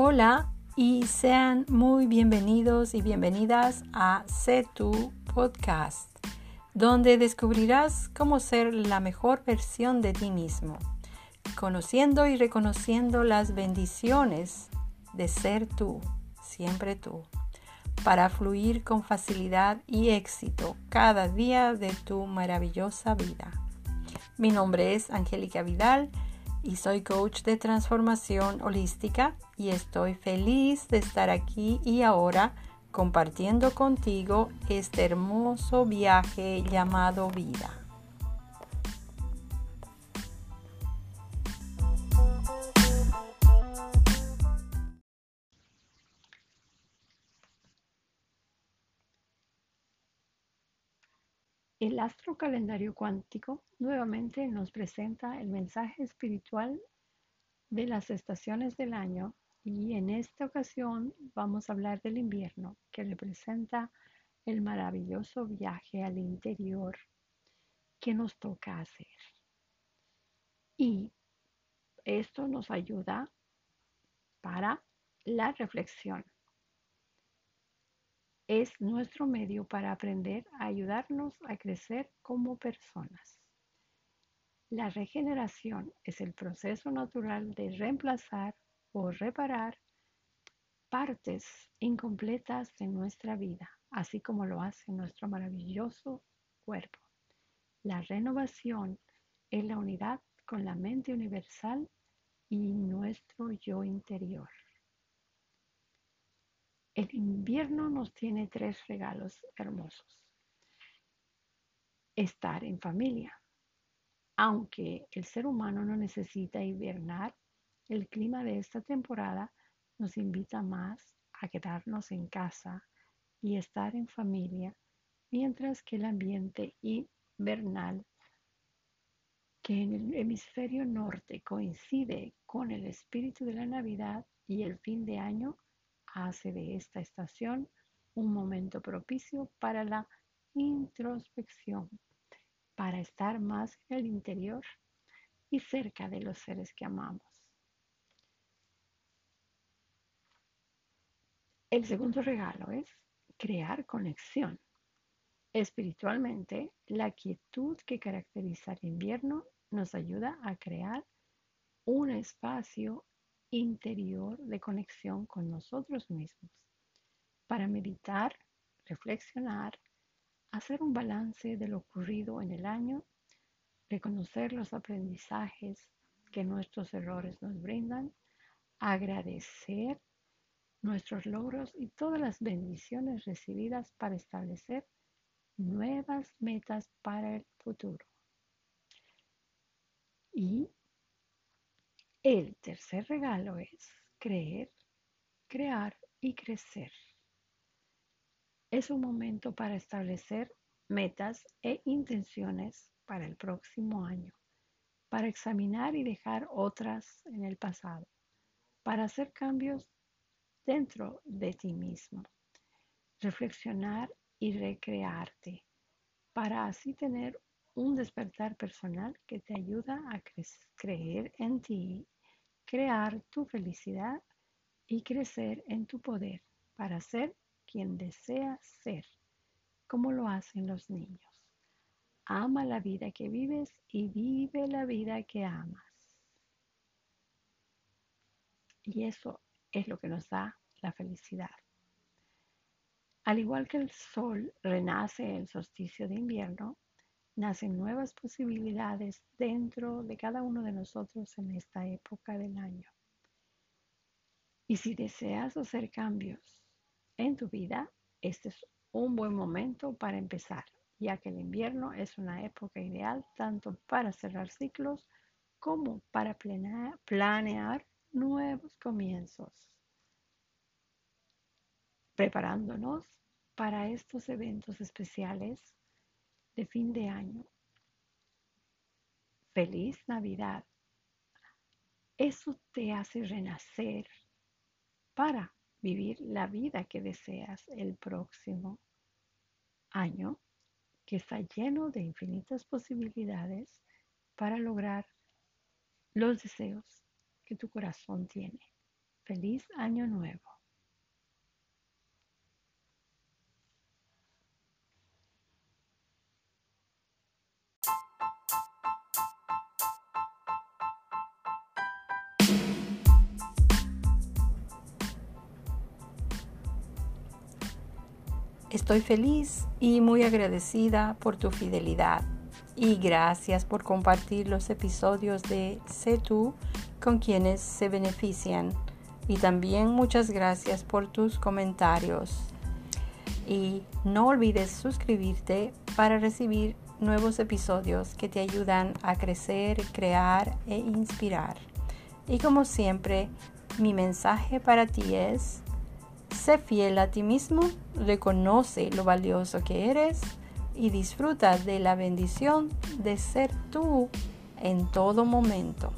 Hola y sean muy bienvenidos y bienvenidas a Sé Podcast, donde descubrirás cómo ser la mejor versión de ti mismo, conociendo y reconociendo las bendiciones de ser tú, siempre tú, para fluir con facilidad y éxito cada día de tu maravillosa vida. Mi nombre es Angélica Vidal y soy coach de transformación holística y estoy feliz de estar aquí y ahora compartiendo contigo este hermoso viaje llamado vida. El astro calendario cuántico nuevamente nos presenta el mensaje espiritual de las estaciones del año y en esta ocasión vamos a hablar del invierno que representa el maravilloso viaje al interior que nos toca hacer. Y esto nos ayuda para la reflexión es nuestro medio para aprender a ayudarnos a crecer como personas. La regeneración es el proceso natural de reemplazar o reparar partes incompletas de nuestra vida, así como lo hace nuestro maravilloso cuerpo. La renovación es la unidad con la mente universal y nuestro yo interior. El invierno nos tiene tres regalos hermosos. Estar en familia. Aunque el ser humano no necesita hibernar, el clima de esta temporada nos invita más a quedarnos en casa y estar en familia, mientras que el ambiente invernal que en el hemisferio norte coincide con el espíritu de la Navidad y el fin de año hace de esta estación un momento propicio para la introspección, para estar más en el interior y cerca de los seres que amamos. El segundo regalo es crear conexión. Espiritualmente, la quietud que caracteriza el invierno nos ayuda a crear un espacio interior de conexión con nosotros mismos para meditar, reflexionar, hacer un balance de lo ocurrido en el año, reconocer los aprendizajes que nuestros errores nos brindan, agradecer nuestros logros y todas las bendiciones recibidas para establecer nuevas metas para el futuro. Y el tercer regalo es creer, crear y crecer. Es un momento para establecer metas e intenciones para el próximo año, para examinar y dejar otras en el pasado, para hacer cambios dentro de ti mismo, reflexionar y recrearte, para así tener un despertar personal que te ayuda a creer en ti crear tu felicidad y crecer en tu poder para ser quien deseas ser, como lo hacen los niños. Ama la vida que vives y vive la vida que amas. Y eso es lo que nos da la felicidad. Al igual que el sol renace en el solsticio de invierno, nacen nuevas posibilidades dentro de cada uno de nosotros en esta época del año. Y si deseas hacer cambios en tu vida, este es un buen momento para empezar, ya que el invierno es una época ideal tanto para cerrar ciclos como para planear, nuevos comienzos, preparándonos para estos eventos especiales de fin de año. Feliz Navidad. Eso te hace renacer para vivir la vida que deseas el próximo año, que está lleno de infinitas posibilidades para lograr los deseos que tu corazón tiene. Feliz año nuevo. Estoy feliz y muy agradecida por tu fidelidad y gracias por compartir los episodios de Sé tú con quienes se benefician y también muchas gracias por tus comentarios. Y no olvides suscribirte para recibir nuevos episodios que te ayudan a crecer, crear e inspirar. Y como siempre, mi mensaje para ti es Sé fiel a ti mismo, reconoce lo valioso que eres y disfruta de la bendición de ser tú en todo momento.